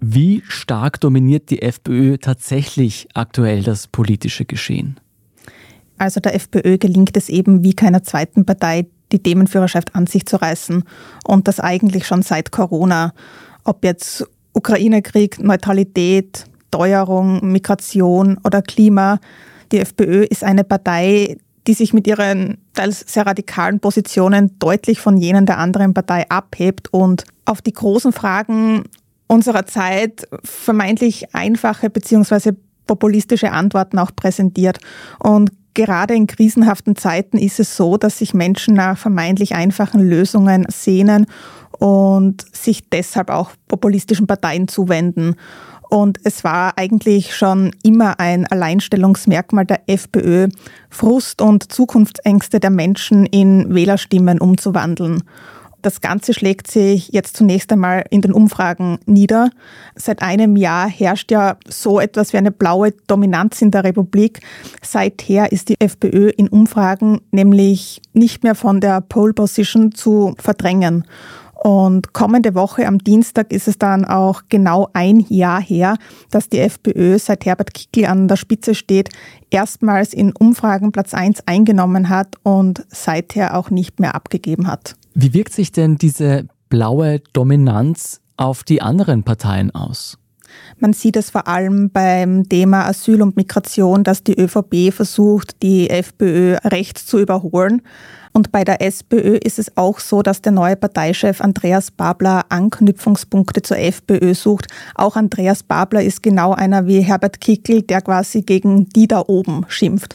Wie stark dominiert die FPÖ tatsächlich aktuell das politische Geschehen? Also der FPÖ gelingt es eben wie keiner zweiten Partei, die Themenführerschaft an sich zu reißen. Und das eigentlich schon seit Corona. Ob jetzt Ukraine-Krieg, Neutralität, Teuerung, Migration oder Klima. Die FPÖ ist eine Partei, die sich mit ihren teils sehr radikalen Positionen deutlich von jenen der anderen Partei abhebt und auf die großen Fragen unserer Zeit vermeintlich einfache bzw. populistische Antworten auch präsentiert. Und gerade in krisenhaften Zeiten ist es so, dass sich Menschen nach vermeintlich einfachen Lösungen sehnen und sich deshalb auch populistischen Parteien zuwenden. Und es war eigentlich schon immer ein Alleinstellungsmerkmal der FPÖ, Frust und Zukunftsängste der Menschen in Wählerstimmen umzuwandeln. Das Ganze schlägt sich jetzt zunächst einmal in den Umfragen nieder. Seit einem Jahr herrscht ja so etwas wie eine blaue Dominanz in der Republik. Seither ist die FPÖ in Umfragen nämlich nicht mehr von der Pole Position zu verdrängen. Und kommende Woche am Dienstag ist es dann auch genau ein Jahr her, dass die FPÖ, seit Herbert Kickl an der Spitze steht, erstmals in Umfragen Platz 1 eingenommen hat und seither auch nicht mehr abgegeben hat. Wie wirkt sich denn diese blaue Dominanz auf die anderen Parteien aus? Man sieht es vor allem beim Thema Asyl und Migration, dass die ÖVP versucht, die FPÖ rechts zu überholen. Und bei der SPÖ ist es auch so, dass der neue Parteichef Andreas Babler Anknüpfungspunkte zur FPÖ sucht. Auch Andreas Babler ist genau einer wie Herbert Kickl, der quasi gegen die da oben schimpft.